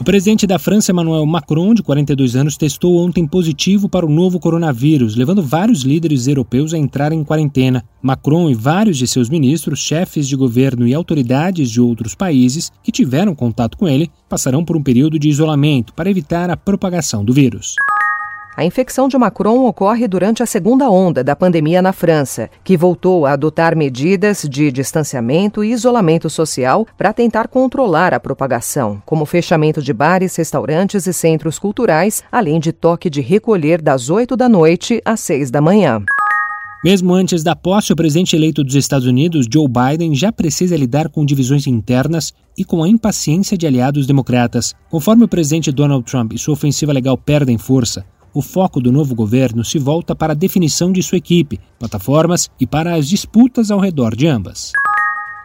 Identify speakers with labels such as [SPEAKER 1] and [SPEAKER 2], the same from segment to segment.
[SPEAKER 1] O presidente da França, Emmanuel Macron, de 42 anos, testou ontem positivo para o novo coronavírus, levando vários líderes europeus a entrar em quarentena. Macron e vários de seus ministros, chefes de governo e autoridades de outros países que tiveram contato com ele passarão por um período de isolamento para evitar a propagação do vírus.
[SPEAKER 2] A infecção de Macron ocorre durante a segunda onda da pandemia na França, que voltou a adotar medidas de distanciamento e isolamento social para tentar controlar a propagação, como fechamento de bares, restaurantes e centros culturais, além de toque de recolher das 8 da noite às 6 da manhã.
[SPEAKER 1] Mesmo antes da posse, o presidente eleito dos Estados Unidos, Joe Biden, já precisa lidar com divisões internas e com a impaciência de aliados democratas. Conforme o presidente Donald Trump e sua ofensiva legal perdem força, o foco do novo governo se volta para a definição de sua equipe, plataformas e para as disputas ao redor de ambas.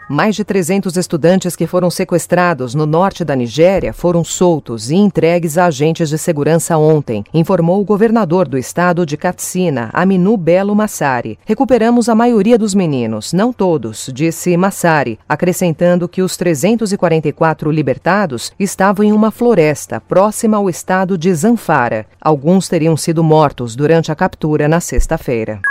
[SPEAKER 2] Mais de 300 estudantes que foram sequestrados no norte da Nigéria foram soltos e entregues a agentes de segurança ontem, informou o governador do estado de Katsina, Aminu Belo Massari. Recuperamos a maioria dos meninos, não todos, disse Massari, acrescentando que os 344 libertados estavam em uma floresta próxima ao estado de Zanfara. Alguns teriam sido mortos durante a captura na sexta-feira.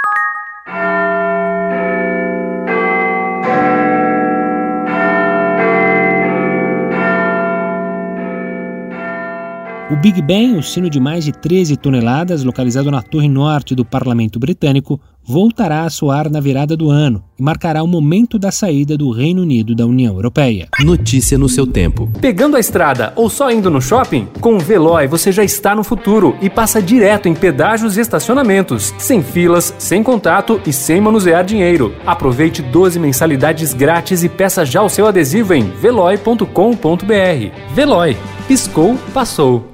[SPEAKER 1] O Big Ben, o sino de mais de 13 toneladas, localizado na torre norte do parlamento britânico, voltará a soar na virada do ano e marcará o momento da saída do Reino Unido da União Europeia.
[SPEAKER 3] Notícia no seu tempo.
[SPEAKER 4] Pegando a estrada ou só indo no shopping? Com o Veloy você já está no futuro e passa direto em pedágios e estacionamentos, sem filas, sem contato e sem manusear dinheiro. Aproveite 12 mensalidades grátis e peça já o seu adesivo em veloy.com.br. Veloy, piscou, passou.